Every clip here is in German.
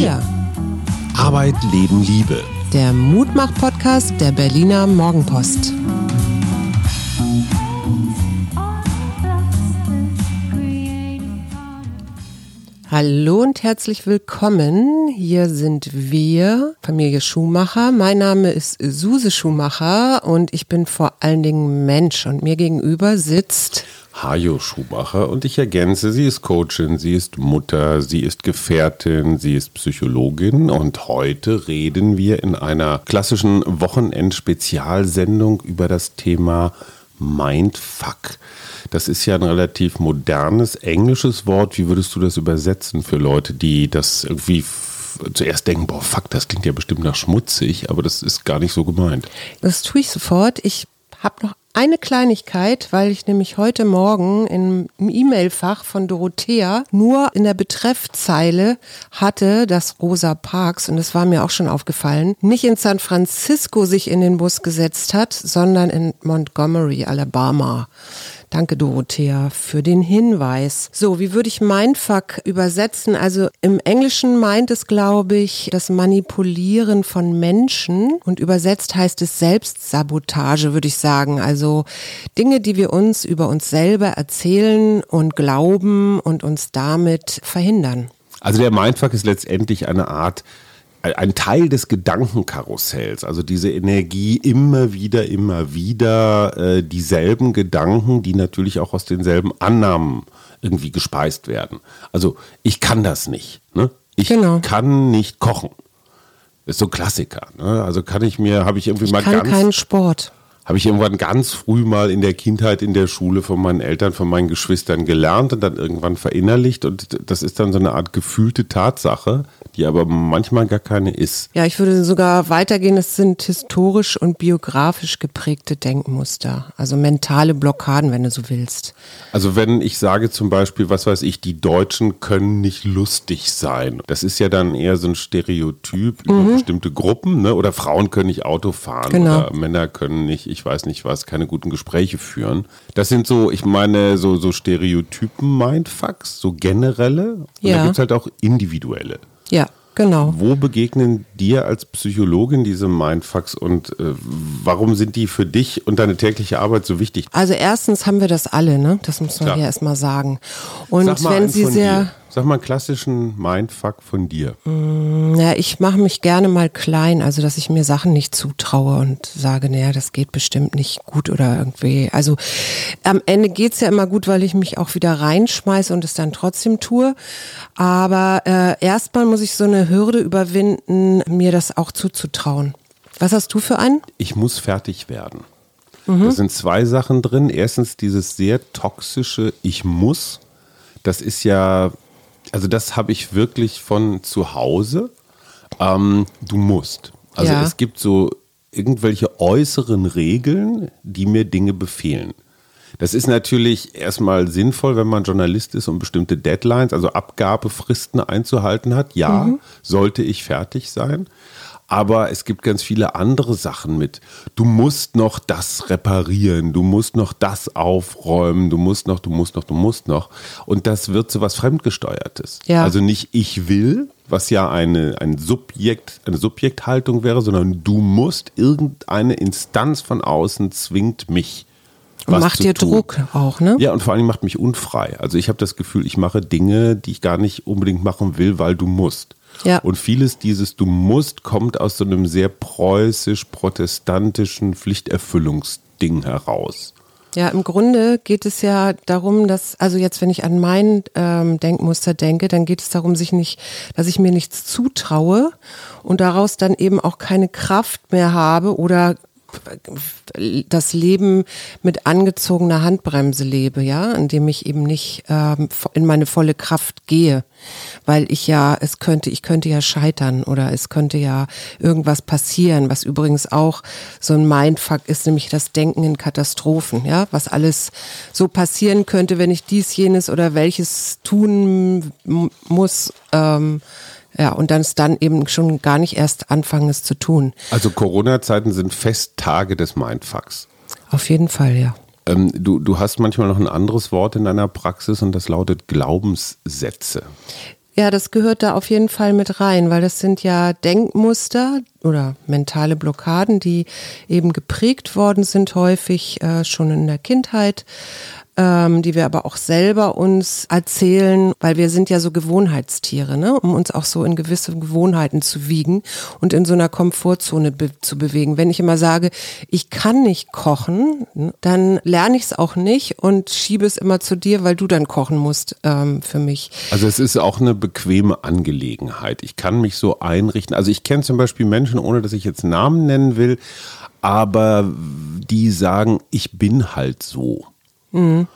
Wir. Arbeit, Leben, Liebe. Der Mutmach-Podcast der Berliner Morgenpost. Hallo und herzlich willkommen. Hier sind wir, Familie Schumacher. Mein Name ist Suse Schumacher und ich bin vor allen Dingen Mensch. Und mir gegenüber sitzt Hajo Schumacher und ich ergänze, sie ist Coachin, sie ist Mutter, sie ist Gefährtin, sie ist Psychologin und heute reden wir in einer klassischen Wochenend-Spezialsendung über das Thema Mindfuck. Das ist ja ein relativ modernes englisches Wort. Wie würdest du das übersetzen für Leute, die das irgendwie zuerst denken, boah, fuck, das klingt ja bestimmt nach schmutzig, aber das ist gar nicht so gemeint. Das tue ich sofort. Ich habe noch eine Kleinigkeit, weil ich nämlich heute Morgen im E-Mail-Fach von Dorothea nur in der Betreffzeile hatte, dass Rosa Parks, und das war mir auch schon aufgefallen, nicht in San Francisco sich in den Bus gesetzt hat, sondern in Montgomery, Alabama. Danke, Dorothea, für den Hinweis. So, wie würde ich Mindfuck übersetzen? Also im Englischen meint es, glaube ich, das Manipulieren von Menschen und übersetzt heißt es Selbstsabotage, würde ich sagen. Also Dinge, die wir uns über uns selber erzählen und glauben und uns damit verhindern. Also der Mindfuck ist letztendlich eine Art ein Teil des Gedankenkarussells, also diese Energie immer wieder, immer wieder äh, dieselben Gedanken, die natürlich auch aus denselben Annahmen irgendwie gespeist werden. Also ich kann das nicht. Ne? Ich genau. kann nicht kochen. Ist so ein Klassiker. Ne? Also kann ich mir, habe ich irgendwie ich mal kann ganz. keinen Sport habe ich irgendwann ganz früh mal in der Kindheit in der Schule von meinen Eltern, von meinen Geschwistern gelernt und dann irgendwann verinnerlicht. Und das ist dann so eine Art gefühlte Tatsache, die aber manchmal gar keine ist. Ja, ich würde sogar weitergehen, es sind historisch und biografisch geprägte Denkmuster, also mentale Blockaden, wenn du so willst. Also wenn ich sage zum Beispiel, was weiß ich, die Deutschen können nicht lustig sein, das ist ja dann eher so ein Stereotyp über mhm. bestimmte Gruppen, ne? oder Frauen können nicht Auto fahren genau. oder Männer können nicht, ich weiß nicht was, keine guten Gespräche führen. Das sind so, ich meine, so, so Stereotypen-Mindfucks, so generelle. Und ja. da gibt es halt auch individuelle. Ja. Genau. Wo begegnen dir als Psychologin diese Mindfucks und äh, warum sind die für dich und deine tägliche Arbeit so wichtig? Also erstens haben wir das alle, ne? Das muss man Klar. ja erstmal sagen. Und wenn sie sehr dir. Sag mal einen klassischen Mindfuck von dir. Mm, ja, ich mache mich gerne mal klein, also dass ich mir Sachen nicht zutraue und sage, naja, das geht bestimmt nicht gut oder irgendwie. Also am Ende geht's ja immer gut, weil ich mich auch wieder reinschmeiße und es dann trotzdem tue. Aber äh, erstmal muss ich so eine Hürde überwinden, mir das auch zuzutrauen. Was hast du für einen? Ich muss fertig werden. Mhm. Da sind zwei Sachen drin. Erstens dieses sehr toxische Ich muss. Das ist ja also das habe ich wirklich von zu Hause. Ähm, du musst. Also ja. es gibt so irgendwelche äußeren Regeln, die mir Dinge befehlen. Das ist natürlich erstmal sinnvoll, wenn man Journalist ist und bestimmte Deadlines, also Abgabefristen einzuhalten hat. Ja, mhm. sollte ich fertig sein. Aber es gibt ganz viele andere Sachen mit. Du musst noch das reparieren, du musst noch das aufräumen, du musst noch, du musst noch, du musst noch. Und das wird so was Fremdgesteuertes. Ja. Also nicht ich will, was ja eine, ein Subjekt, eine Subjekthaltung wäre, sondern du musst, irgendeine Instanz von außen zwingt mich. Und macht dir tun. Druck auch, ne? Ja, und vor allem macht mich unfrei. Also ich habe das Gefühl, ich mache Dinge, die ich gar nicht unbedingt machen will, weil du musst. Ja. Und vieles dieses Du musst kommt aus so einem sehr preußisch-protestantischen Pflichterfüllungsding heraus. Ja, im Grunde geht es ja darum, dass, also jetzt, wenn ich an mein ähm, Denkmuster denke, dann geht es darum, sich nicht, dass ich mir nichts zutraue und daraus dann eben auch keine Kraft mehr habe oder das Leben mit angezogener Handbremse lebe, ja, indem ich eben nicht ähm, in meine volle Kraft gehe, weil ich ja, es könnte, ich könnte ja scheitern oder es könnte ja irgendwas passieren, was übrigens auch so ein Mindfuck ist, nämlich das Denken in Katastrophen, ja, was alles so passieren könnte, wenn ich dies, jenes oder welches tun muss. Ähm, ja, und dann ist dann eben schon gar nicht erst anfangen, es zu tun. Also Corona-Zeiten sind Festtage des Mindfucks. Auf jeden Fall, ja. Ähm, du, du hast manchmal noch ein anderes Wort in deiner Praxis und das lautet Glaubenssätze. Ja, das gehört da auf jeden Fall mit rein, weil das sind ja Denkmuster oder mentale Blockaden, die eben geprägt worden sind, häufig äh, schon in der Kindheit ähm, die wir aber auch selber uns erzählen, weil wir sind ja so Gewohnheitstiere, ne? um uns auch so in gewisse Gewohnheiten zu wiegen und in so einer Komfortzone be zu bewegen. Wenn ich immer sage, ich kann nicht kochen, ne, dann lerne ich es auch nicht und schiebe es immer zu dir, weil du dann kochen musst ähm, für mich. Also es ist auch eine bequeme Angelegenheit. Ich kann mich so einrichten. Also ich kenne zum Beispiel Menschen, ohne dass ich jetzt Namen nennen will, aber die sagen, ich bin halt so. Mhm.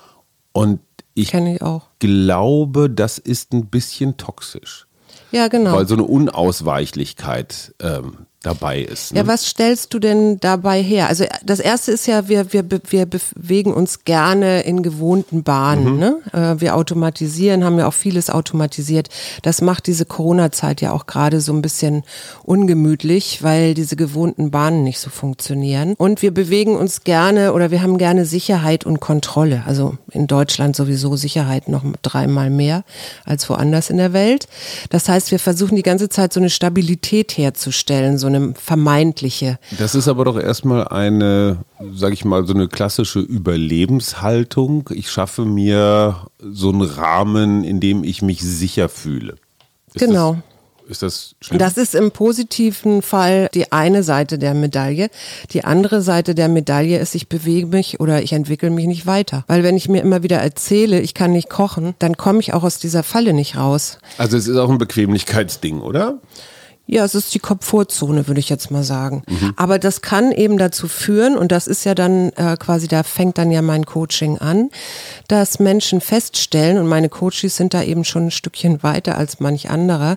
Und ich, ich glaube, das ist ein bisschen toxisch. Ja, genau. Weil so eine Unausweichlichkeit ähm, dabei ist. Ne? Ja, was stellst du denn dabei her? Also das erste ist ja, wir, wir, wir bewegen uns gerne in gewohnten Bahnen. Mhm. Ne? Äh, wir automatisieren, haben ja auch vieles automatisiert. Das macht diese Corona-Zeit ja auch gerade so ein bisschen ungemütlich, weil diese gewohnten Bahnen nicht so funktionieren. Und wir bewegen uns gerne oder wir haben gerne Sicherheit und Kontrolle. Also in Deutschland sowieso Sicherheit noch dreimal mehr als woanders in der Welt. Das heißt, wir versuchen die ganze Zeit so eine Stabilität herzustellen, so eine vermeintliche. Das ist aber doch erstmal eine, sage ich mal, so eine klassische Überlebenshaltung. Ich schaffe mir so einen Rahmen, in dem ich mich sicher fühle. Ist genau. Das, ist das schlimm? Das ist im positiven Fall die eine Seite der Medaille. Die andere Seite der Medaille ist, ich bewege mich oder ich entwickle mich nicht weiter. Weil wenn ich mir immer wieder erzähle, ich kann nicht kochen, dann komme ich auch aus dieser Falle nicht raus. Also es ist auch ein Bequemlichkeitsding, oder? Ja, es ist die Komfortzone, würde ich jetzt mal sagen. Mhm. Aber das kann eben dazu führen, und das ist ja dann äh, quasi, da fängt dann ja mein Coaching an, dass Menschen feststellen, und meine Coaches sind da eben schon ein Stückchen weiter als manch anderer,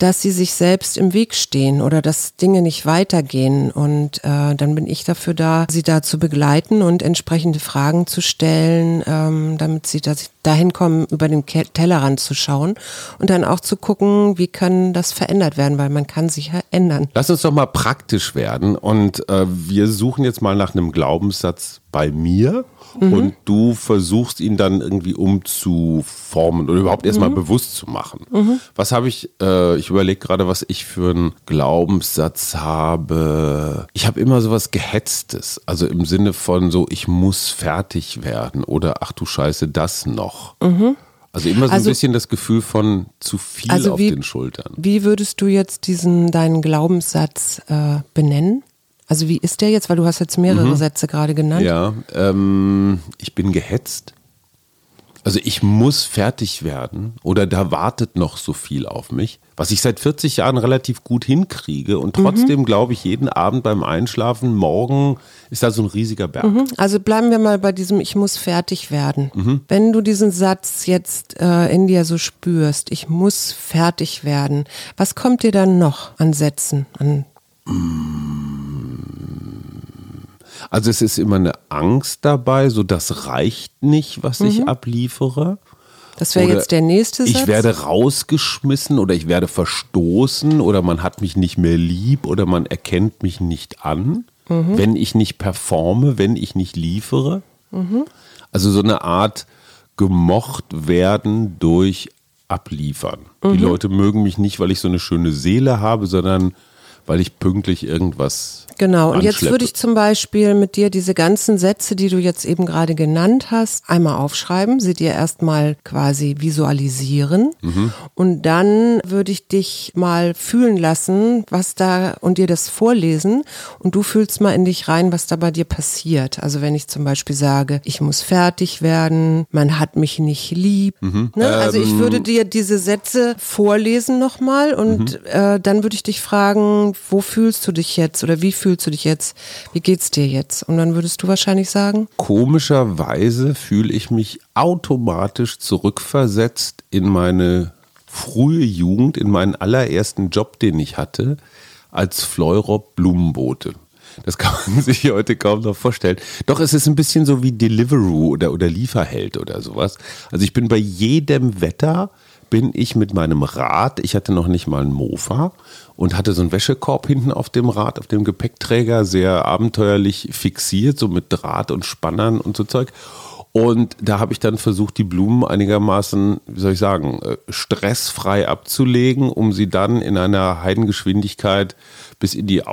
dass sie sich selbst im Weg stehen oder dass Dinge nicht weitergehen. Und äh, dann bin ich dafür da, sie da zu begleiten und entsprechende Fragen zu stellen, ähm, damit sie das dahin kommen, über den Tellerrand zu schauen und dann auch zu gucken, wie kann das verändert werden, weil man kann sich ja ändern. Lass uns doch mal praktisch werden und äh, wir suchen jetzt mal nach einem Glaubenssatz bei mir mhm. und du versuchst ihn dann irgendwie umzuformen oder überhaupt erstmal mhm. bewusst zu machen. Mhm. Was habe ich, äh, ich überlege gerade, was ich für einen Glaubenssatz habe. Ich habe immer sowas Gehetztes, also im Sinne von so, ich muss fertig werden oder ach du Scheiße, das noch. Mhm. Also immer so also, ein bisschen das Gefühl von zu viel also auf den Schultern. Wie würdest du jetzt diesen deinen Glaubenssatz äh, benennen? Also wie ist der jetzt? Weil du hast jetzt mehrere mhm. Sätze gerade genannt. Ja, ähm, ich bin gehetzt. Also ich muss fertig werden oder da wartet noch so viel auf mich, was ich seit 40 Jahren relativ gut hinkriege und trotzdem mhm. glaube ich jeden Abend beim Einschlafen, morgen ist da so ein riesiger Berg. Mhm. Also bleiben wir mal bei diesem Ich muss fertig werden. Mhm. Wenn du diesen Satz jetzt äh, in dir so spürst, ich muss fertig werden, was kommt dir dann noch an Sätzen, an also es ist immer eine Angst dabei, so das reicht nicht, was mhm. ich abliefere. Das wäre jetzt der nächste Satz. Ich werde rausgeschmissen oder ich werde verstoßen oder man hat mich nicht mehr lieb oder man erkennt mich nicht an, mhm. wenn ich nicht performe, wenn ich nicht liefere. Mhm. Also so eine Art gemocht werden durch Abliefern. Die mhm. Leute mögen mich nicht, weil ich so eine schöne Seele habe, sondern weil ich pünktlich irgendwas Genau, und jetzt würde ich zum Beispiel mit dir diese ganzen Sätze, die du jetzt eben gerade genannt hast, einmal aufschreiben, sie dir erstmal quasi visualisieren mhm. und dann würde ich dich mal fühlen lassen, was da und dir das vorlesen und du fühlst mal in dich rein, was da bei dir passiert. Also wenn ich zum Beispiel sage, ich muss fertig werden, man hat mich nicht lieb. Mhm. Ne? Also ich würde ähm. dir diese Sätze vorlesen nochmal und mhm. äh, dann würde ich dich fragen, wo fühlst du dich jetzt oder wie fühlst fühlst du dich jetzt? Wie geht's dir jetzt? Und dann würdest du wahrscheinlich sagen? Komischerweise fühle ich mich automatisch zurückversetzt in meine frühe Jugend, in meinen allerersten Job, den ich hatte, als Fleurop Blumenbote. Das kann man sich heute kaum noch vorstellen. Doch es ist ein bisschen so wie Deliveroo oder, oder Lieferheld oder sowas. Also ich bin bei jedem Wetter bin ich mit meinem Rad, ich hatte noch nicht mal einen Mofa und hatte so einen Wäschekorb hinten auf dem Rad, auf dem Gepäckträger, sehr abenteuerlich fixiert, so mit Draht und Spannern und so Zeug. Und da habe ich dann versucht, die Blumen einigermaßen, wie soll ich sagen, äh, stressfrei abzulegen, um sie dann in einer Heidengeschwindigkeit bis in die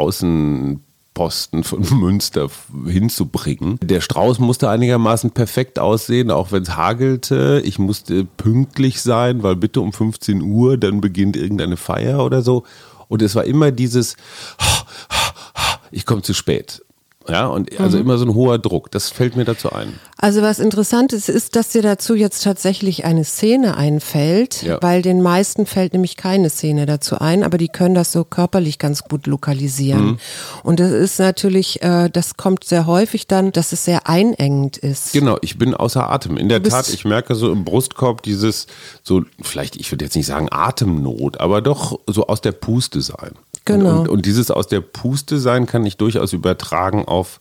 Außenposten von Münster hinzubringen. Der Strauß musste einigermaßen perfekt aussehen, auch wenn es hagelte. Ich musste pünktlich sein, weil bitte um 15 Uhr, dann beginnt irgendeine Feier oder so. Und es war immer dieses, ich komme zu spät. Ja, und also mhm. immer so ein hoher Druck. Das fällt mir dazu ein. Also was interessant ist, ist, dass dir dazu jetzt tatsächlich eine Szene einfällt, ja. weil den meisten fällt nämlich keine Szene dazu ein, aber die können das so körperlich ganz gut lokalisieren. Mhm. Und das ist natürlich, äh, das kommt sehr häufig dann, dass es sehr einengend ist. Genau, ich bin außer Atem. In der Tat, ich merke so im Brustkorb dieses, so vielleicht, ich würde jetzt nicht sagen Atemnot, aber doch so aus der Puste sein. Genau. Und, und, dieses aus der Puste sein kann ich durchaus übertragen auf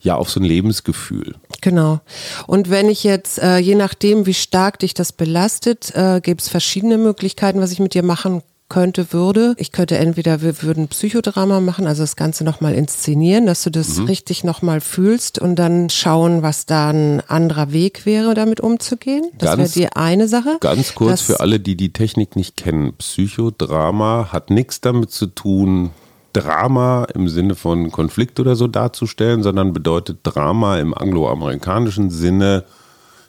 ja auf so ein Lebensgefühl. Genau. Und wenn ich jetzt, äh, je nachdem, wie stark dich das belastet, äh, gibt es verschiedene Möglichkeiten, was ich mit dir machen könnte, würde. Ich könnte entweder, wir würden Psychodrama machen, also das Ganze nochmal inszenieren, dass du das mhm. richtig nochmal fühlst und dann schauen, was da ein anderer Weg wäre, damit umzugehen. Das wäre die eine Sache. Ganz kurz für alle, die die Technik nicht kennen. Psychodrama hat nichts damit zu tun, Drama im Sinne von Konflikt oder so darzustellen, sondern bedeutet Drama im angloamerikanischen Sinne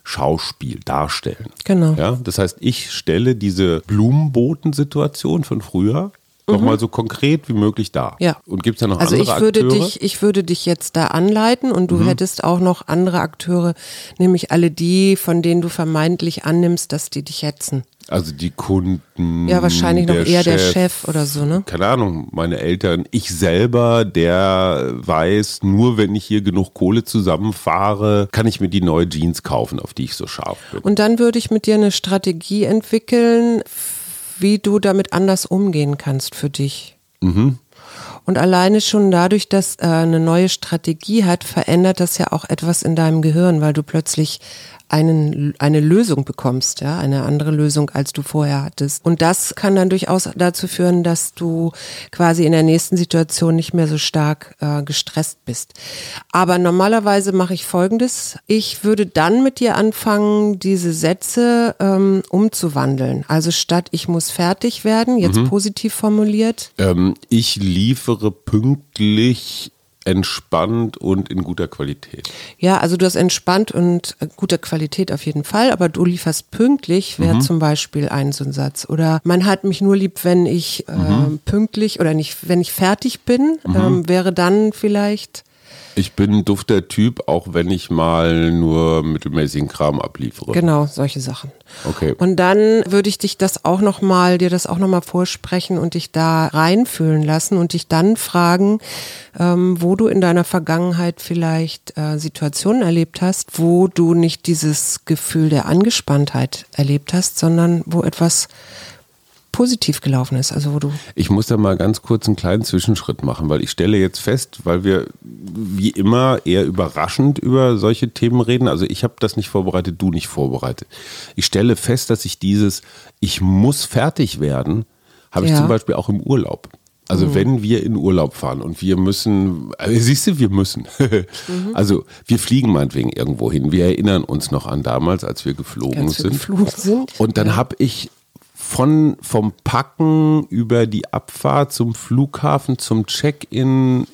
Schauspiel darstellen. Genau. Ja, das heißt, ich stelle diese Blumenbotensituation von früher mhm. nochmal so konkret wie möglich dar. Ja. Und gibt es da noch also andere ich würde Akteure? Dich, ich würde dich jetzt da anleiten und du mhm. hättest auch noch andere Akteure, nämlich alle die, von denen du vermeintlich annimmst, dass die dich hetzen. Also die Kunden. Ja, wahrscheinlich noch eher Chef, der Chef oder so, ne? Keine Ahnung, meine Eltern. Ich selber, der weiß, nur wenn ich hier genug Kohle zusammenfahre, kann ich mir die neue Jeans kaufen, auf die ich so scharf bin. Und dann würde ich mit dir eine Strategie entwickeln, wie du damit anders umgehen kannst für dich. Mhm. Und alleine schon dadurch, dass äh, eine neue Strategie hat, verändert das ja auch etwas in deinem Gehirn, weil du plötzlich einen, eine Lösung bekommst, ja, eine andere Lösung, als du vorher hattest. Und das kann dann durchaus dazu führen, dass du quasi in der nächsten Situation nicht mehr so stark äh, gestresst bist. Aber normalerweise mache ich Folgendes. Ich würde dann mit dir anfangen, diese Sätze ähm, umzuwandeln. Also statt ich muss fertig werden, jetzt mhm. positiv formuliert. Ähm, ich liefere pünktlich entspannt und in guter Qualität. Ja, also du hast entspannt und äh, guter Qualität auf jeden Fall, aber du lieferst pünktlich, wäre mhm. zum Beispiel ein so ein Satz. Oder man hat mich nur lieb, wenn ich äh, mhm. pünktlich oder nicht, wenn ich fertig bin, mhm. ähm, wäre dann vielleicht ich bin ein dufter Typ, auch wenn ich mal nur mittelmäßigen Kram abliefere. Genau, solche Sachen. Okay. Und dann würde ich dich das auch noch mal, dir das auch noch mal vorsprechen und dich da reinfühlen lassen und dich dann fragen, ähm, wo du in deiner Vergangenheit vielleicht äh, Situationen erlebt hast, wo du nicht dieses Gefühl der Angespanntheit erlebt hast, sondern wo etwas positiv gelaufen ist? Also wo du ich muss da mal ganz kurz einen kleinen Zwischenschritt machen, weil ich stelle jetzt fest, weil wir wie immer eher überraschend über solche Themen reden. Also ich habe das nicht vorbereitet, du nicht vorbereitet. Ich stelle fest, dass ich dieses Ich muss fertig werden, habe ich ja. zum Beispiel auch im Urlaub. Also mhm. wenn wir in Urlaub fahren und wir müssen, also siehst du, wir müssen. mhm. Also wir fliegen meinetwegen irgendwo hin. Wir erinnern uns noch an damals, als wir geflogen als sind. geflogen sind. Und dann ja. habe ich von vom Packen über die Abfahrt zum Flughafen, zum Check-in,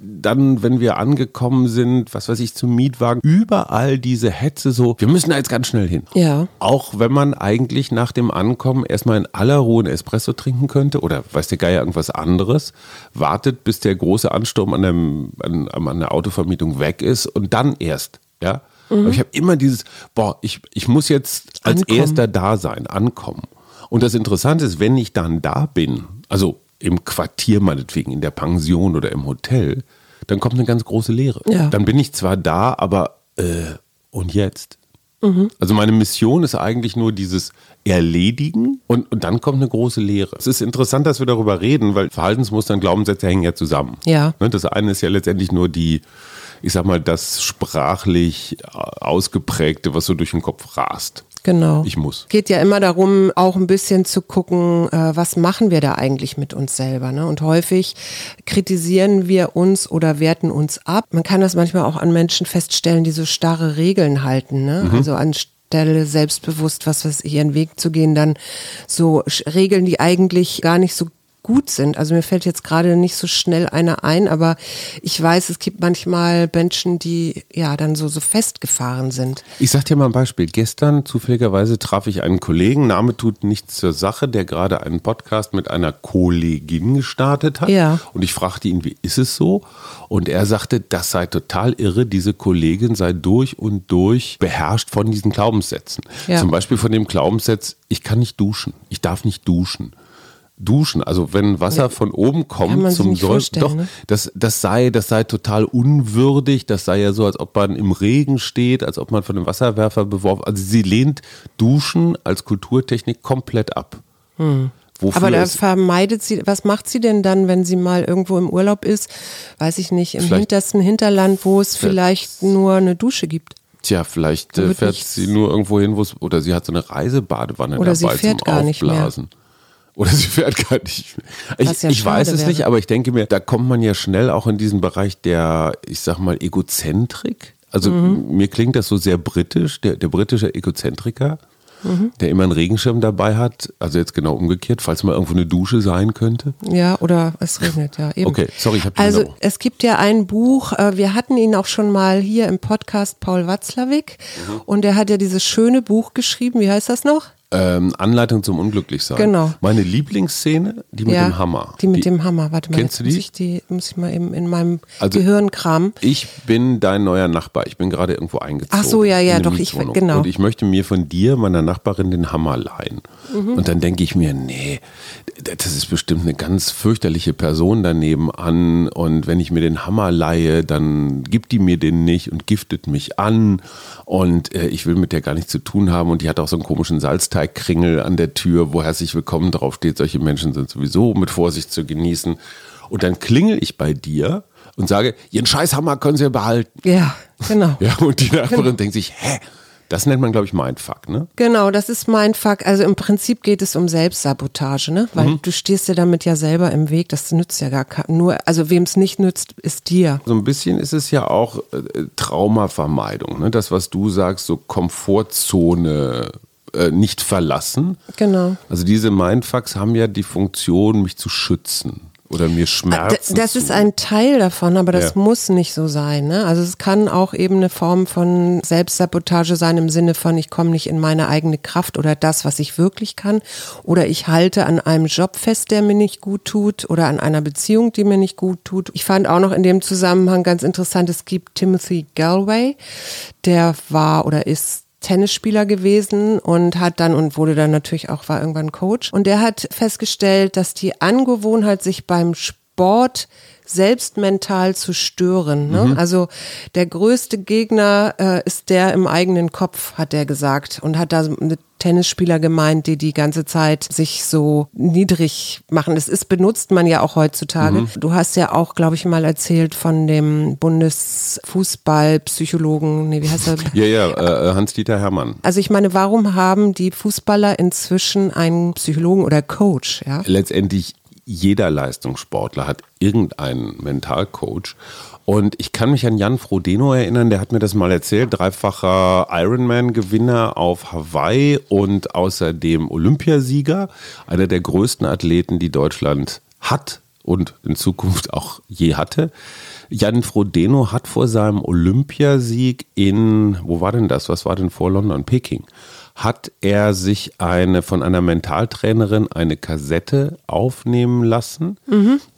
dann, wenn wir angekommen sind, was weiß ich, zum Mietwagen, überall diese Hetze so, wir müssen da jetzt ganz schnell hin. Ja. Auch wenn man eigentlich nach dem Ankommen erstmal in aller Ruhe einen Espresso trinken könnte oder weiß der Geier irgendwas anderes, wartet, bis der große Ansturm an, dem, an, an der Autovermietung weg ist und dann erst, ja. Mhm. Aber ich habe immer dieses, boah, ich, ich muss jetzt als ankommen. erster da sein, ankommen. Und das Interessante ist, wenn ich dann da bin, also im Quartier meinetwegen, in der Pension oder im Hotel, dann kommt eine ganz große Leere. Ja. Dann bin ich zwar da, aber äh, und jetzt? Mhm. Also meine Mission ist eigentlich nur dieses Erledigen und, und dann kommt eine große Lehre. Es ist interessant, dass wir darüber reden, weil Verhaltensmuster und Glaubenssätze hängen ja zusammen. Ja. Ne, das eine ist ja letztendlich nur die, ich sag mal, das sprachlich ausgeprägte, was so durch den Kopf rast. Genau. Ich muss. Geht ja immer darum, auch ein bisschen zu gucken, äh, was machen wir da eigentlich mit uns selber. Ne? Und häufig kritisieren wir uns oder werten uns ab. Man kann das manchmal auch an Menschen feststellen, die so starre Regeln halten. Ne? Mhm. Also an selbstbewusst, was weiß ich, ihren Weg zu gehen, dann so Regeln, die eigentlich gar nicht so gut sind. Also mir fällt jetzt gerade nicht so schnell einer ein, aber ich weiß, es gibt manchmal Menschen, die ja dann so, so festgefahren sind. Ich sag dir mal ein Beispiel. Gestern zufälligerweise traf ich einen Kollegen, Name tut nichts zur Sache, der gerade einen Podcast mit einer Kollegin gestartet hat. Ja. Und ich fragte ihn, wie ist es so? Und er sagte, das sei total irre, diese Kollegin sei durch und durch beherrscht von diesen Glaubenssätzen. Ja. Zum Beispiel von dem Glaubenssatz, ich kann nicht duschen, ich darf nicht duschen. Duschen, also wenn Wasser von oben kommt zum vorstellen, doch, ne? das, das sei, das sei total unwürdig, das sei ja so, als ob man im Regen steht, als ob man von einem Wasserwerfer beworfen, also sie lehnt Duschen als Kulturtechnik komplett ab. Wofür Hm. Aber da vermeidet sie, was macht sie denn dann, wenn sie mal irgendwo im Urlaub ist, weiß ich nicht, im Vielleicht- hintersten Hinterland, wo es vielleicht nur eine Dusche gibt? Tja, vielleicht äh, fährt nichts- sie nur irgendwo hin, wo es, oder sie hat so eine Reisebadewanne Oder sie dabei fährt zum gar nicht mehr. Oder sie fährt gar nicht mehr. Ich, ja ich weiß es nicht, wäre. aber ich denke mir, da kommt man ja schnell auch in diesen Bereich der, ich sag mal, Egozentrik. Also Mhm. mir klingt das so sehr britisch, der, der britische Egozentriker, Mhm. der immer einen Regenschirm dabei hat. Also jetzt genau umgekehrt, falls mal irgendwo eine Dusche sein könnte. Ja, oder es regnet, ja. Eben. Okay, sorry, ich habe Also unterbrochen. es gibt ja ein Buch, äh, wir hatten ihn auch schon mal hier im Podcast Paul Watzlawick Mhm. und er hat ja dieses schöne Buch geschrieben, wie heißt das noch? Ähm, Anleitung zum Unglücklichsein. Genau. Meine Lieblingsszene, die mit ja, dem Hammer. Die mit dem Hammer, warte mal, Kennst du die? muss ich die, muss ich mal eben in meinem Also- Gehirn kramen. Ich bin dein neuer Nachbar. Ich bin gerade irgendwo eingezogen. Ach so, ja, ja, doch, ich- genau. Und ich möchte mir von dir, meiner Nachbarin, den Hammer leihen. Mhm. Und dann denke ich mir, nee, das ist bestimmt eine ganz fürchterliche Person daneben an. Und wenn ich mir den Hammer leihe, dann gibt die mir den nicht und giftet mich an. Und äh, ich will mit der gar nichts zu tun haben. Und die hat auch so einen komischen Salzteigkringel an der Tür, wo herzlich willkommen draufsteht. Solche Menschen sind sowieso mit Vorsicht zu genießen. Und dann klingel ich bei dir und sage, Ihren Scheißhammer können Sie behalten. Ja, genau. Ja, und die Nachbarin denkt sich, hä? Das nennt man, glaube ich, Mindfuck, ne? Genau, das ist mein Fuck. Also im Prinzip geht es um Selbstsabotage, ne? Weil Mhm. du stehst dir damit ja selber im Weg. Das nützt ja gar kein, nur, also wem es nicht nützt, ist dir. So ein bisschen ist es ja auch äh, Traumavermeidung, ne? Das, was du sagst, so Komfortzone äh, nicht verlassen. Genau. Also diese Mindfucks haben ja die Funktion, mich zu schützen oder mir Schmerzen Das ist ein Teil davon, aber das Ja. muss nicht so sein. Ne? Also es kann auch eben eine Form von Selbstsabotage sein im Sinne von, ich komme nicht in meine eigene Kraft oder das, was ich wirklich kann. Oder ich halte an einem Job fest, der mir nicht gut tut oder an einer Beziehung, die mir nicht gut tut. Ich fand auch noch in dem Zusammenhang ganz interessant, es gibt Timothy Galway, der war oder ist Tennisspieler gewesen und hat dann und wurde dann natürlich auch, war irgendwann Coach. Und der hat festgestellt, dass die Angewohnheit, sich beim Sport selbst mental zu stören. Ne? Also der größte Gegner äh, ist der im eigenen Kopf, hat er gesagt. Und hat da eine Tennisspieler gemeint, die die ganze Zeit sich so niedrig machen. Das ist benutzt man ja auch heutzutage. Du hast ja auch, glaube ich, mal erzählt von dem Bundesfußballpsychologen, nee, wie heißt er? ja, ja, äh, Hans-Dieter Hermann. Also ich meine, warum haben die Fußballer inzwischen einen Psychologen oder Coach? Ja? letztendlich jeder Leistungssportler hat irgendeinen Mentalcoach. Und ich kann mich an Jan Frodeno erinnern, der hat mir das mal erzählt, dreifacher Ironman-Gewinner auf Hawaii und außerdem Olympiasieger, einer der größten Athleten, die Deutschland hat und in Zukunft auch je hatte. Jan Frodeno hat vor seinem Olympiasieg in, wo war denn das? Was war denn vor London? Peking. Hat er sich eine von einer Mentaltrainerin eine Kassette aufnehmen lassen.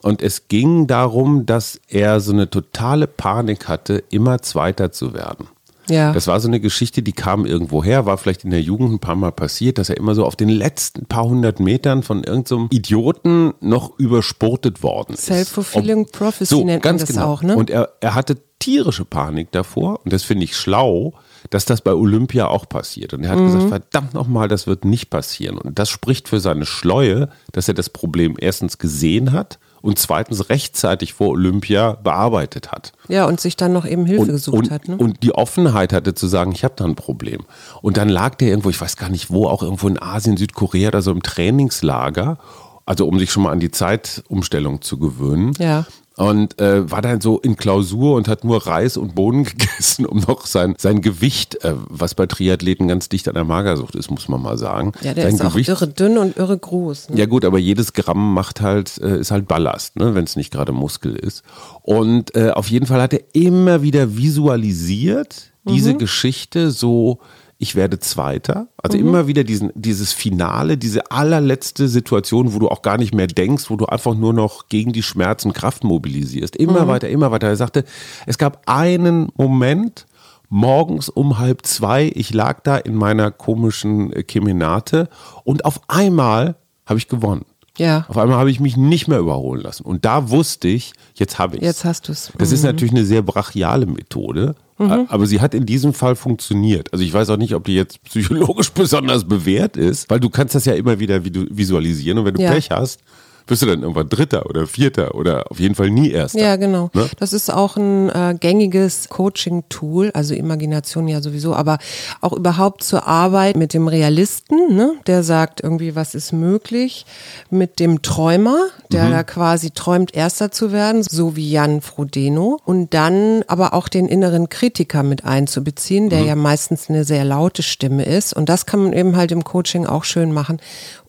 Und es ging darum, dass er so eine totale Panik hatte, immer Zweiter zu werden. Ja. Das war so eine Geschichte, die kam irgendwo her, war vielleicht in der Jugend ein paar Mal passiert, dass er immer so auf den letzten paar hundert Metern von irgendeinem Idioten noch übersportet worden ist. Self-fulfilling prophecy so, nennt man das genau. auch, ne? Und er, er hatte tierische Panik davor und das finde ich schlau, dass das bei Olympia auch passiert. Und er hat Mhm. gesagt, verdammt nochmal, das wird nicht passieren. Und das spricht für seine Schleue, dass er das Problem erstens gesehen hat und zweitens rechtzeitig vor Olympia bearbeitet hat. Ja, und sich dann noch eben Hilfe und, gesucht und, hat. Ne? Und die Offenheit hatte zu sagen, ich habe da ein Problem. Und dann lag der irgendwo, ich weiß gar nicht wo, auch irgendwo in Asien, Südkorea oder so im Trainingslager, also um sich schon mal an die Zeitumstellung zu gewöhnen. Ja und äh, war dann so in Klausur und hat nur Reis und Bohnen gegessen, um noch sein, sein Gewicht, äh, was bei Triathleten ganz dicht an der Magersucht ist, muss man mal sagen. Ja, der sein ist Gewicht, auch irre dünn und irre groß. Ne? Ja gut, aber jedes Gramm macht halt, äh, ist halt Ballast, ne, wenn es nicht gerade Muskel ist. Und äh, auf jeden Fall hat er immer wieder visualisiert, diese mhm. Geschichte so ich werde Zweiter. Also mhm. immer wieder diesen, dieses Finale, diese allerletzte Situation, wo du auch gar nicht mehr denkst, wo du einfach nur noch gegen die Schmerzen Kraft mobilisierst. Immer mhm. weiter, immer weiter. Er sagte, es gab einen Moment, morgens um halb zwei, ich lag da in meiner komischen äh, Kemenate und auf einmal habe ich gewonnen. Ja. Auf einmal habe ich mich nicht mehr überholen lassen. Und da wusste ich, jetzt habe ich es. Jetzt hast du es. Das ist mhm. natürlich eine sehr brachiale Methode. Mhm. Aber sie hat in diesem Fall funktioniert. Also ich weiß auch nicht, ob die jetzt psychologisch besonders bewährt ist, weil du kannst das ja immer wieder visualisieren und wenn du ja. Pech hast, wirst du dann irgendwann Dritter oder Vierter oder auf jeden Fall nie Erster. Ja, genau. Ne? Das ist auch ein äh, gängiges Coaching-Tool, also Imagination ja sowieso, aber auch überhaupt zur Arbeit mit dem Realisten, ne? der sagt irgendwie, was ist möglich, mit dem Träumer, der mhm. da quasi träumt, Erster zu werden, so wie Jan Frodeno, und dann aber auch den inneren Kritiker mit einzubeziehen, der mhm. ja meistens eine sehr laute Stimme ist. Und das kann man eben halt im Coaching auch schön machen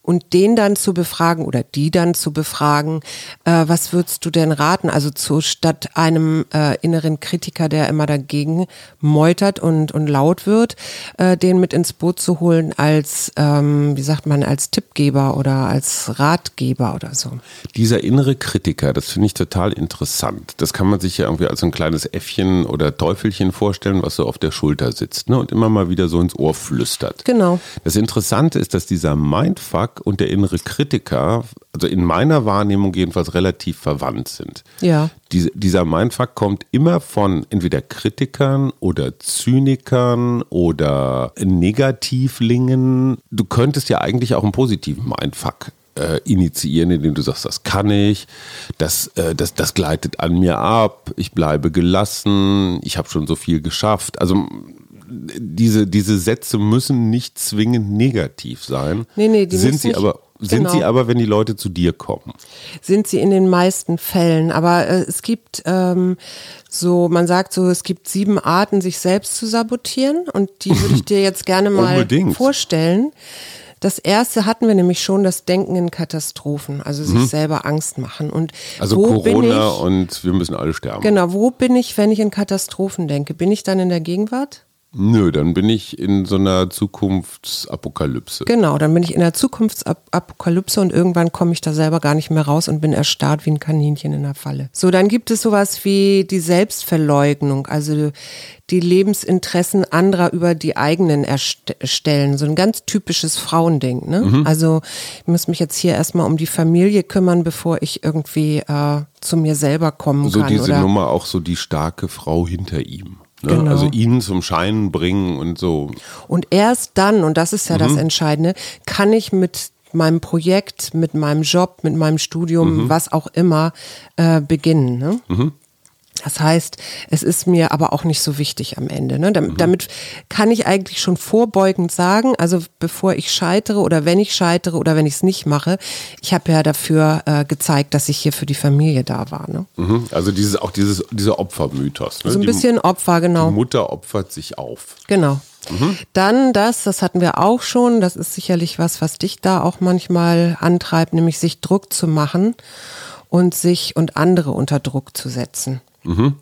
und den dann zu befragen oder die dann zu befragen, äh, was würdest du denn raten? Also zu statt einem äh, inneren Kritiker, der immer dagegen meutert und, und laut wird, äh, den mit ins Boot zu holen als, ähm, wie sagt man, als Tippgeber oder als Ratgeber oder so. Dieser innere Kritiker, das finde ich total interessant. Das kann man sich ja irgendwie als ein kleines Äffchen oder Teufelchen vorstellen, was so auf der Schulter sitzt ne, und immer mal wieder so ins Ohr flüstert. Genau. Das Interessante ist, dass dieser Mindfuck und der innere Kritiker, also in meiner Wahrnehmung jedenfalls relativ verwandt sind. Ja. Diese, dieser Mindfuck kommt immer von entweder Kritikern oder Zynikern oder Negativlingen. Du könntest ja eigentlich auch einen positiven Mindfuck äh, initiieren, indem du sagst, das kann ich, das, äh, das, das gleitet an mir ab, ich bleibe gelassen, ich habe schon so viel geschafft. Also diese, diese Sätze müssen nicht zwingend negativ sein. Nee, nee, die sind sie nicht, aber sind genau. sie aber, wenn die Leute zu dir kommen? Sind sie in den meisten Fällen. Aber äh, es gibt ähm, so, man sagt so, es gibt sieben Arten, sich selbst zu sabotieren. Und die würde ich dir jetzt gerne mal Unbedingt. vorstellen. Das erste hatten wir nämlich schon, das Denken in Katastrophen, also sich mhm. selber Angst machen. Und also Corona ich, und wir müssen alle sterben. Genau, wo bin ich, wenn ich in Katastrophen denke? Bin ich dann in der Gegenwart? Nö, dann bin ich in so einer Zukunftsapokalypse. Genau, dann bin ich in der Zukunftsapokalypse und irgendwann komme ich da selber gar nicht mehr raus und bin erstarrt wie ein Kaninchen in der Falle. So, dann gibt es sowas wie die Selbstverleugnung, also die Lebensinteressen anderer über die eigenen erstellen. So ein ganz typisches Frauending. Ne? Mhm. Also ich muss mich jetzt hier erstmal um die Familie kümmern, bevor ich irgendwie äh, zu mir selber kommen so kann. So diese? Nummer auch so die starke Frau hinter ihm. Ne? Genau. Also ihn zum Scheinen bringen und so. Und erst dann, und das ist ja mhm. das Entscheidende, kann ich mit meinem Projekt, mit meinem Job, mit meinem Studium, mhm. was auch immer, äh, beginnen. Ne? Mhm. Das heißt, es ist mir aber auch nicht so wichtig am Ende. Ne? Damit, mhm. damit, kann ich eigentlich schon vorbeugend sagen, also bevor ich scheitere oder wenn ich scheitere oder wenn ich es nicht mache, ich habe ja dafür äh, gezeigt, dass ich hier für die Familie da war. Ne? Mhm. Also dieses, auch dieses, dieser Opfermythos. Ne? So ein die, bisschen Opfer, genau. Die Mutter opfert sich auf. Genau. Mhm. Dann das, das hatten wir auch schon, das ist sicherlich was, was dich da auch manchmal antreibt, nämlich sich Druck zu machen und sich und andere unter Druck zu setzen. Mhm.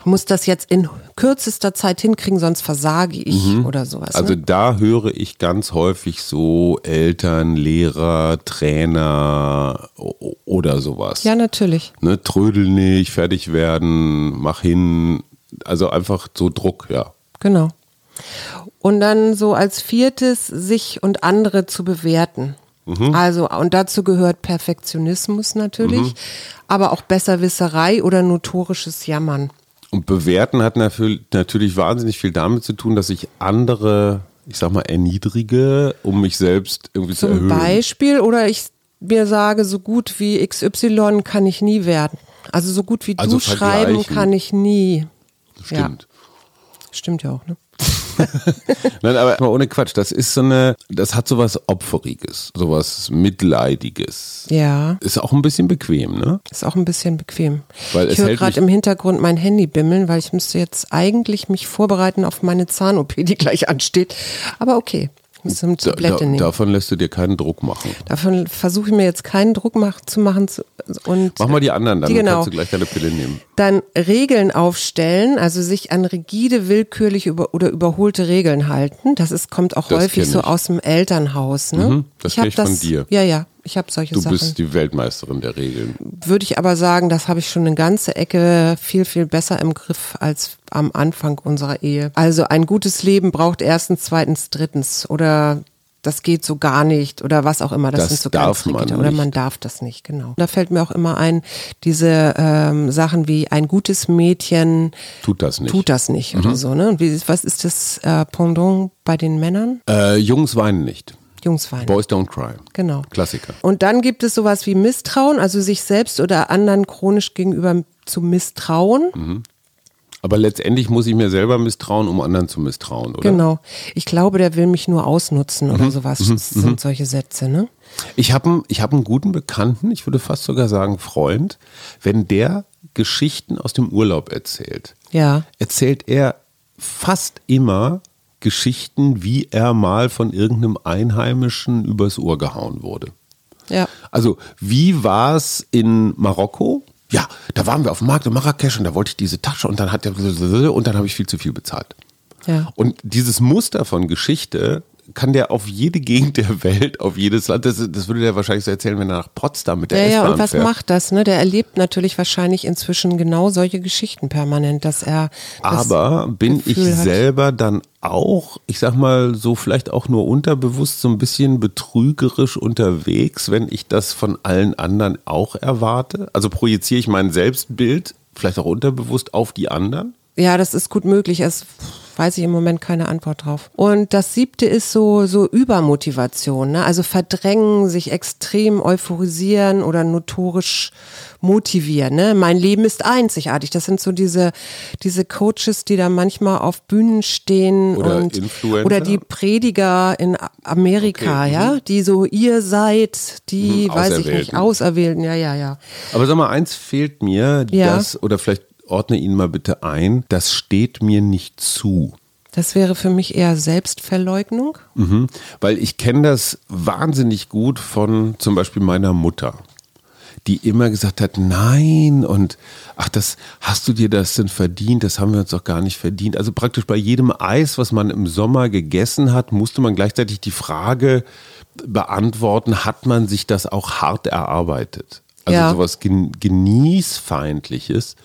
Ich muss das jetzt in kürzester Zeit hinkriegen, sonst versage ich mhm. oder sowas. Also ne? da höre ich ganz häufig so Eltern, Lehrer, Trainer oder sowas. Ja, natürlich. Ne, trödel nicht, fertig werden, mach hin. Also einfach so Druck, ja. Genau. Und dann so als viertes, sich und andere zu bewerten. Mhm. Also, und dazu gehört Perfektionismus natürlich, mhm. aber auch Besserwisserei oder notorisches Jammern. Und bewerten hat natürlich wahnsinnig viel damit zu tun, dass ich andere, ich sag mal, erniedrige, um mich selbst irgendwie Zum zu erhöhen. Zum Beispiel, oder ich mir sage, so gut wie XY kann ich nie werden. Also so gut wie Also du schreiben vergleichen. kann ich nie. Stimmt. Stimmt ja auch, ne? Nein, aber mal ohne Quatsch, das ist so eine, das hat sowas Opferiges, sowas Mitleidiges. Ja, Ist auch ein bisschen bequem, ne? ist auch ein bisschen bequem. Weil ich höre gerade im Hintergrund mein Handy bimmeln, weil ich müsste jetzt eigentlich mich vorbereiten auf meine Zahn-OP, die gleich ansteht. Aber okay, ich muss eine Da, Tablette da, nehmen. davon lässt du dir keinen Druck machen. Davon versuche ich mir jetzt keinen Druck mach, zu machen. Zu, und Mach mal die anderen, dann Die genau. kannst du gleich deine Pille nehmen. Dann Regeln aufstellen, also sich an rigide, willkürlich über, oder überholte Regeln halten. Das ist, kommt auch Das häufig so ich. aus dem Elternhaus. Ne? Mhm, das kenn ich von dir. Ja, ja, ich habe solche Du Sachen. bist die Weltmeisterin der Regeln. Würde ich aber sagen, das habe ich schon eine ganze Ecke viel, viel besser im Griff als am Anfang unserer Ehe. Also ein gutes Leben braucht erstens, zweitens, drittens oder das geht so gar nicht oder was auch immer. Das, Das sind so darf ganz man. Oder man darf das nicht, genau. Da fällt mir auch immer ein, diese ähm, Sachen wie ein gutes Mädchen Tut das nicht. tut das nicht Mhm. oder so. Ne? Und wie, was ist das äh, Pendant bei den Männern? Äh, Jungs weinen nicht. Weinen. Boys don't cry. Genau. Klassiker. Und dann gibt es sowas wie Misstrauen, also sich selbst oder anderen chronisch gegenüber zu misstrauen. Mhm. Aber letztendlich muss ich mir selber misstrauen, um anderen zu misstrauen, oder? Genau. Ich glaube, der will mich nur ausnutzen Mhm. oder sowas. Das sind solche Sätze, ne? Ich habe einen, ich hab einen guten Bekannten, ich würde fast sogar sagen Freund, wenn der Geschichten aus dem Urlaub erzählt, Ja. erzählt er fast immer Geschichten, wie er mal von irgendeinem Einheimischen übers Ohr gehauen wurde. Ja. Also, wie war es in Marokko? Ja, da waren wir auf dem Markt in Marrakesch und da wollte ich diese Tasche und dann hat er und dann habe ich viel zu viel bezahlt. Ja. Und dieses Muster von Geschichte kann der auf jede Gegend der Welt, auf jedes Land, das, das würde der wahrscheinlich so erzählen, wenn er nach Potsdam mit der Ja, ja, S-Bahn und was fährt. macht das? Ne? Der erlebt natürlich wahrscheinlich inzwischen genau solche Geschichten permanent, dass er. Das Aber bin ich Gefühl hat- selber dann auch, ich sag mal so vielleicht auch nur unterbewusst so ein bisschen betrügerisch unterwegs, wenn ich das von allen anderen auch erwarte? Also projiziere ich mein Selbstbild vielleicht auch unterbewusst auf die anderen? Ja, das ist gut möglich. Es weiß ich im Moment keine Antwort drauf. Und das siebte ist so, so Übermotivation, ne? Also verdrängen, sich extrem euphorisieren oder notorisch motivieren, ne? Mein Leben ist einzigartig. Das sind so diese, diese Coaches, die da manchmal auf Bühnen stehen Oder und, Influencer. oder die Prediger in Amerika, Okay, mhm. ja? Die so, ihr seid die, Mhm, weiß ich nicht, Auserwählten, ja, ja, ja. Aber sag mal, eins fehlt mir, Ja. das, oder vielleicht ordne ihn mal bitte ein, das steht mir nicht zu. Das wäre für mich eher Selbstverleugnung. Mhm. Weil ich kenne das wahnsinnig gut von zum Beispiel meiner Mutter, die immer gesagt hat, nein und ach, das hast du dir das denn verdient, das haben wir uns doch gar nicht verdient. Also praktisch bei jedem Eis, was man im Sommer gegessen hat, musste man gleichzeitig die Frage beantworten, hat man sich das auch hart erarbeitet? Also Ja. sowas gen genießfeindliches,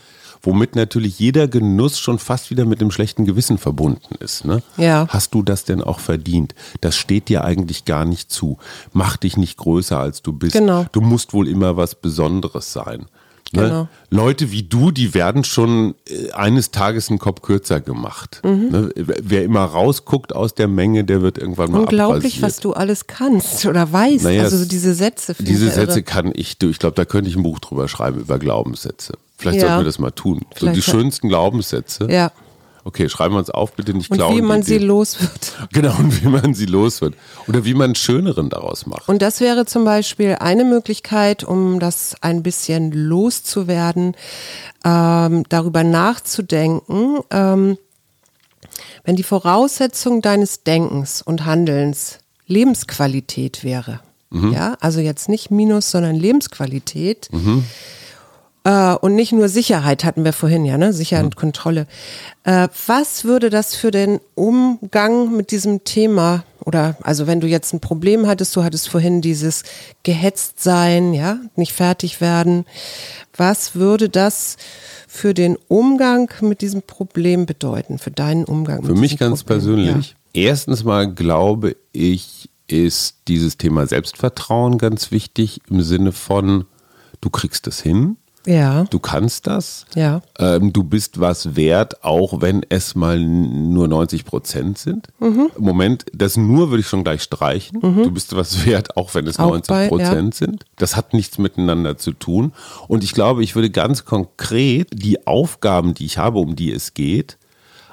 womit natürlich jeder Genuss schon fast wieder mit dem schlechten Gewissen verbunden ist. Ne? Ja. Hast du das denn auch verdient? Das steht dir eigentlich gar nicht zu. Mach dich nicht größer, als du bist. Genau. Du musst wohl immer was Besonderes sein. Ne? Genau. Leute wie du, die werden schon äh, eines Tages einen Kopf kürzer gemacht. Mhm. Ne? Wer immer rausguckt aus der Menge, der wird irgendwann mal Unglaublich, abrasiert. was du alles kannst oder weißt. Naja, also so es- diese Sätze. Diese irre. Sätze kann ich, du, ich glaube, da könnte ich ein Buch drüber schreiben, über Glaubenssätze. Vielleicht Ja. sollten wir das mal tun. So Vielleicht die schönsten Glaubenssätze. Ja. Okay, schreiben wir uns auf, bitte nicht Und klauen. wie man sie los wird. Genau, und wie man sie los wird. Oder wie man einen schöneren daraus macht. Und das wäre zum Beispiel eine Möglichkeit, um das ein bisschen loszuwerden, ähm, darüber nachzudenken, ähm, wenn die Voraussetzung deines Denkens und Handelns Lebensqualität wäre. Ja, also jetzt nicht Minus, sondern Lebensqualität. Äh, und nicht nur Sicherheit hatten wir vorhin, ja, ne? Sicherheit und Kontrolle. Äh, was würde das für den Umgang mit diesem Thema oder also wenn du jetzt ein Problem hattest, du hattest vorhin dieses gehetzt sein, ja, nicht fertig werden. Was würde das für den Umgang mit diesem Problem bedeuten, für deinen Umgang mit Für mich ganz Problem? persönlich. Erstens mal glaube ich, ist dieses Thema Selbstvertrauen ganz wichtig im Sinne von, du kriegst es hin. Ja. Du kannst das. Ja. Ähm, du bist was wert, auch wenn es mal nur 90 Prozent sind. Mhm. Moment, das nur würde ich schon gleich streichen. Du bist was wert, auch wenn es Auch 90 Prozent sind. Das hat nichts miteinander zu tun. Und ich glaube, ich würde ganz konkret die Aufgaben, die ich habe, um die es geht,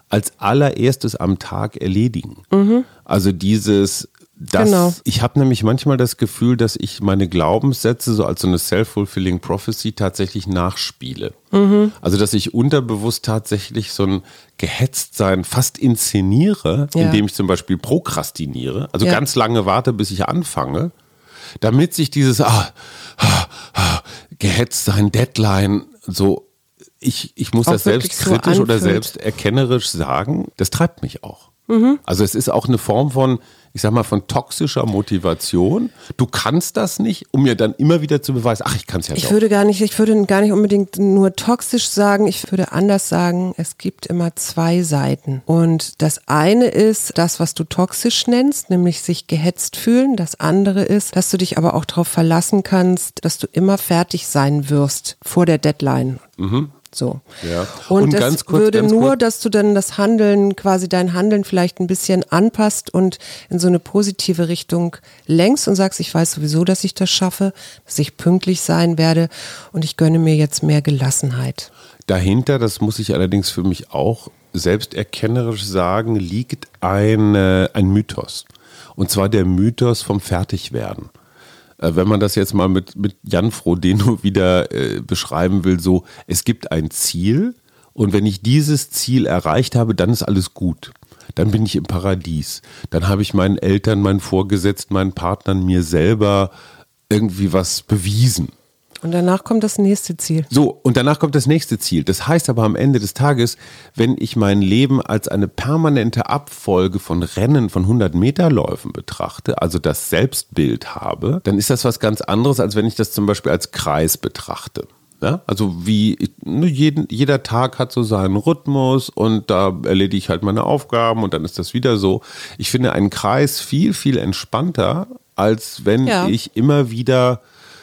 als allererstes am Tag erledigen. Also dieses, das, Genau. ich habe nämlich manchmal das Gefühl, dass ich meine Glaubenssätze so als so eine self-fulfilling prophecy tatsächlich nachspiele. Also dass ich unterbewusst tatsächlich so ein Gehetztsein fast inszeniere, Ja. indem ich zum Beispiel prokrastiniere, also Ja. ganz lange warte, bis ich anfange, damit sich dieses ah, ah, ah, gehetzt sein, Deadline, so ich, ich muss Auch das wirklich so selbstkritisch oder anfühlt. selbst erkennerisch sagen, das treibt mich auch. Mhm. Also es ist auch eine Form von, ich sag mal, von toxischer Motivation. Du kannst das nicht, um mir dann immer wieder zu beweisen, ach, ich kann es ja Ich doch. würde gar nicht, ich würde gar nicht unbedingt nur toxisch sagen, ich würde anders sagen, es gibt immer zwei Seiten. Und das eine ist das, was du toxisch nennst, nämlich sich gehetzt fühlen. Das andere ist, dass du dich aber auch darauf verlassen kannst, dass du immer fertig sein wirst vor der Deadline. So. Ja. Und, Und das ganz kurz, würde ganz nur, kurz. dass du dann das Handeln, quasi dein Handeln vielleicht ein bisschen anpasst und in so eine positive Richtung lenkst und sagst, ich weiß sowieso, dass ich das schaffe, dass ich pünktlich sein werde und ich gönne mir jetzt mehr Gelassenheit. Dahinter, das muss ich allerdings für mich auch selbsterkennerisch sagen, liegt ein, ein Mythos. Und zwar der Mythos vom Fertigwerden. Äh, Wenn man das jetzt mal mit, mit Jan Frodeno wieder äh, beschreiben will, so, es gibt ein Ziel und wenn ich dieses Ziel erreicht habe, dann ist alles gut. Dann bin ich im Paradies. Dann habe ich meinen Eltern, meinen Vorgesetzten, meinen Partnern, mir selber irgendwie was bewiesen. Und danach kommt das nächste Ziel. So, und danach kommt das nächste Ziel. Das heißt aber am Ende des Tages, wenn ich mein Leben als eine permanente Abfolge von Rennen von 100 Meterläufen betrachte, also das Selbstbild habe, dann ist das was ganz anderes, als wenn ich das zum Beispiel als Kreis betrachte. Ja, also wie ne, jeden, jeder Tag hat so seinen Rhythmus und da erledige ich halt meine Aufgaben und dann ist das wieder so. Ich finde einen Kreis viel, viel entspannter, als wenn Ja. ich immer wieder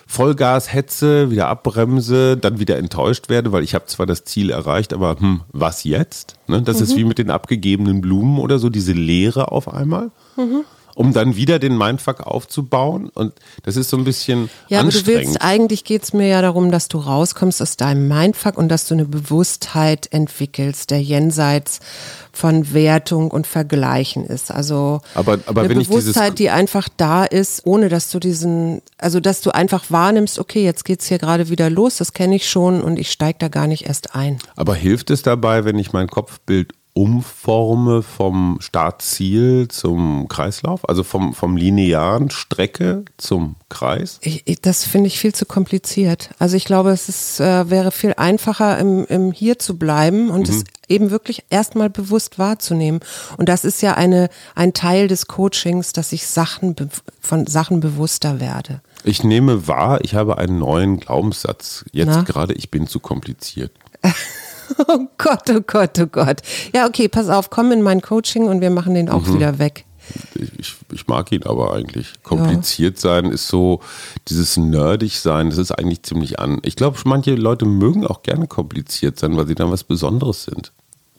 Vollgas hetze, wieder abbremse, dann wieder enttäuscht werde, weil ich habe zwar das Ziel erreicht, aber hm, was jetzt? Ne? Das Mhm. ist wie mit den abgegebenen Blumen oder so, diese Leere auf einmal. Mhm. Um dann wieder den Mindfuck aufzubauen. Und das ist so ein bisschen Ja, aber du anstrengend. willst, eigentlich geht's mir ja darum, dass du rauskommst aus deinem Mindfuck und dass du eine Bewusstheit entwickelst, der jenseits von Wertung und Vergleichen ist. Also Aber- aber eine Bewusstheit, die einfach da ist, ohne dass du diesen, also dass du einfach wahrnimmst, okay, jetzt geht's hier gerade wieder los, das kenne ich schon und ich steige da gar nicht erst ein. Aber hilft es dabei, wenn ich mein Kopfbild umforme vom Startziel zum Kreislauf? Also vom, vom linearen Strecke zum Kreis? Ich, ich, das finde ich viel zu kompliziert. Also ich glaube, es ist, äh, wäre viel einfacher, im, im Hier zu bleiben und es eben wirklich erstmal bewusst wahrzunehmen. Und das ist ja eine, ein Teil des Coachings, dass ich Sachen von Sachen bewusster werde. Ich nehme wahr, ich habe einen neuen Glaubenssatz. Jetzt Na? gerade, ich bin zu kompliziert. Oh Gott, oh Gott, oh Gott. Ja, okay, pass auf, komm in mein Coaching und wir machen den auch wieder weg. Ich, ich mag ihn aber eigentlich. Kompliziert sein ist so, dieses nerdig sein, das ist eigentlich ziemlich an. Ich glaube, manche Leute mögen auch gerne kompliziert sein, weil sie dann was Besonderes sind.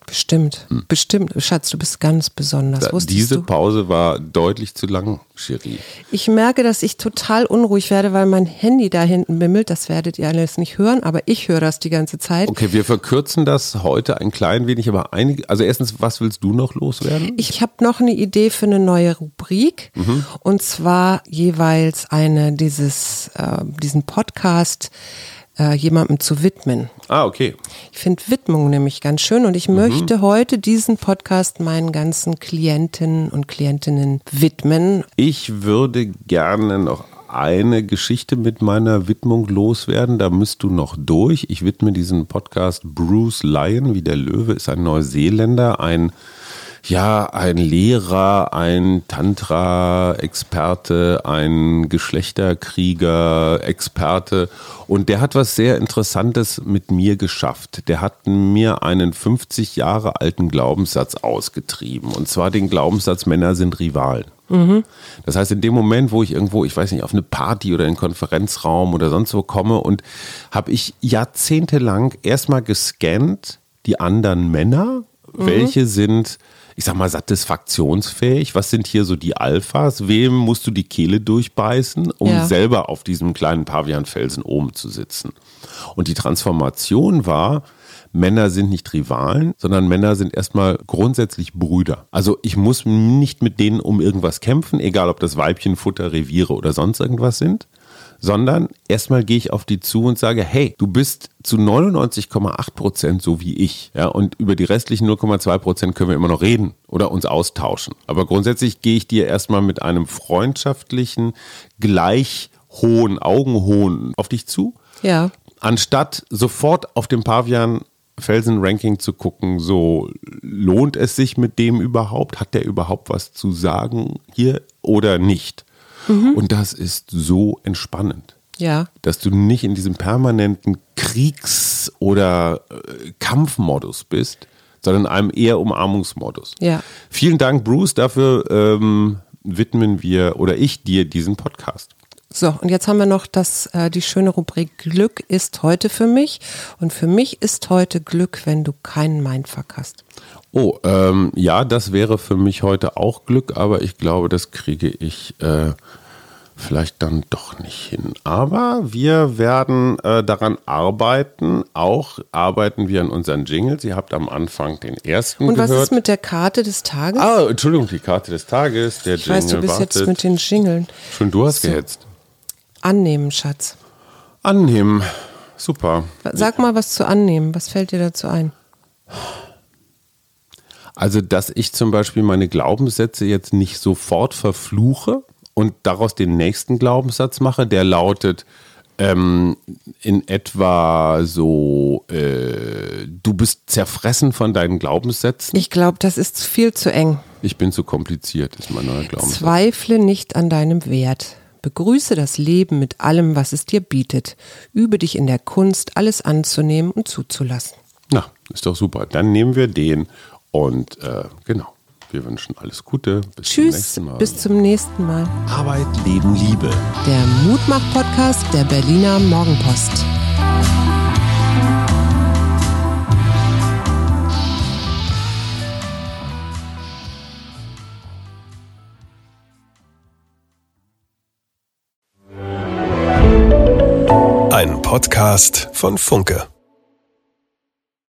Bestimmt, bestimmt. Schatz, du bist ganz besonders. Da, Wusstest diese du? Pause war deutlich zu lang, Cherie. Ich merke, dass ich total unruhig werde, weil mein Handy da hinten bimmelt. Das werdet ihr alles nicht hören, aber ich höre das die ganze Zeit. Okay, wir verkürzen das heute ein klein wenig, aber einige, also erstens, was willst du noch loswerden? Ich habe noch eine Idee für eine neue Rubrik und zwar jeweils eine dieses äh, diesen Podcast äh, jemandem zu widmen. Ah, okay. Ich finde Widmung nämlich ganz schön und ich möchte heute diesen Podcast meinen ganzen Klientinnen und Klientinnen widmen. Ich würde gerne noch eine Geschichte mit meiner Widmung loswerden. Da müsst du noch durch. Ich widme diesen Podcast Bruce Lyon, wie der Löwe, ist ein Neuseeländer, ein ja, ein Lehrer, ein Tantra-Experte, ein Geschlechterkrieger-Experte. Und der hat was sehr Interessantes mit mir geschafft. Der hat mir einen 50 Jahre alten Glaubenssatz ausgetrieben. Und zwar den Glaubenssatz, Männer sind Rivalen. Mhm. Das heißt, in dem Moment, wo ich irgendwo, ich weiß nicht, auf eine Party oder in einen Konferenzraum oder sonst wo komme und habe ich jahrzehntelang erstmal gescannt, die anderen Männer, mhm. welche sind ich sag mal, satisfaktionsfähig? Was sind hier so die Alphas? Wem musst du die Kehle durchbeißen, um ja. selber auf diesem kleinen Pavianfelsen oben zu sitzen? Und die Transformation war, Männer sind nicht Rivalen, sondern Männer sind erstmal grundsätzlich Brüder. Also ich muss nicht mit denen um irgendwas kämpfen, egal ob das Weibchen, Futter, Reviere oder sonst irgendwas sind, sondern erstmal gehe ich auf die zu und sage, hey, du bist zu 99,8 Prozent so wie ich. Ja, und über die restlichen 0,2 Prozent können wir immer noch reden oder uns austauschen. Aber grundsätzlich gehe ich dir erstmal mit einem freundschaftlichen, gleich hohen, augenhohen auf dich zu. Ja. Anstatt sofort auf dem Pavian Felsen-Ranking zu gucken, so lohnt es sich mit dem überhaupt? Hat der überhaupt was zu sagen hier oder nicht? Mhm. Und das ist so entspannend. Ja. Dass du nicht in diesem permanenten Kriegs- oder äh, Kampfmodus bist, sondern in einem eher Umarmungsmodus. Ja. Vielen Dank, Bruce. Dafür ähm, widmen wir oder ich dir diesen Podcast. So, und jetzt haben wir noch das, äh, die schöne Rubrik Glück ist heute für mich. Und für mich ist heute Glück, wenn du keinen Mindfuck hast. Oh, ähm, ja, das wäre für mich heute auch Glück, aber ich glaube, das kriege ich äh, vielleicht dann doch nicht hin. Aber wir werden äh, daran arbeiten. Auch arbeiten wir an unseren Jingles. Ihr habt am Anfang den ersten Und was ist mit der Karte des Tages? Ah, Entschuldigung, die Karte des Tages. Der ich Jingle weiß, du bist wartet. jetzt mit den Jingeln. Schon du hast so. gehetzt. Annehmen, Schatz. Annehmen. Super. Sag mal was zu annehmen. Was fällt dir dazu ein? Also, dass ich zum Beispiel meine Glaubenssätze jetzt nicht sofort verfluche und daraus den nächsten Glaubenssatz mache, der lautet ähm, in etwa so, äh, du bist zerfressen von deinen Glaubenssätzen. Ich glaube, das ist viel zu eng. Ich bin zu kompliziert, ist mein neuer Glaubenssatz. Zweifle nicht an deinem Wert. Begrüße das Leben mit allem, was es dir bietet. Übe dich in der Kunst, alles anzunehmen und zuzulassen. Na, ist doch super. Dann nehmen wir den und äh, genau, wir wünschen alles Gute. Bis Tschüss, zum nächsten Mal. bis zum nächsten Mal. Arbeit, Leben, Liebe. Der Mutmach-Podcast der Berliner Morgenpost. Ein Podcast von Funke.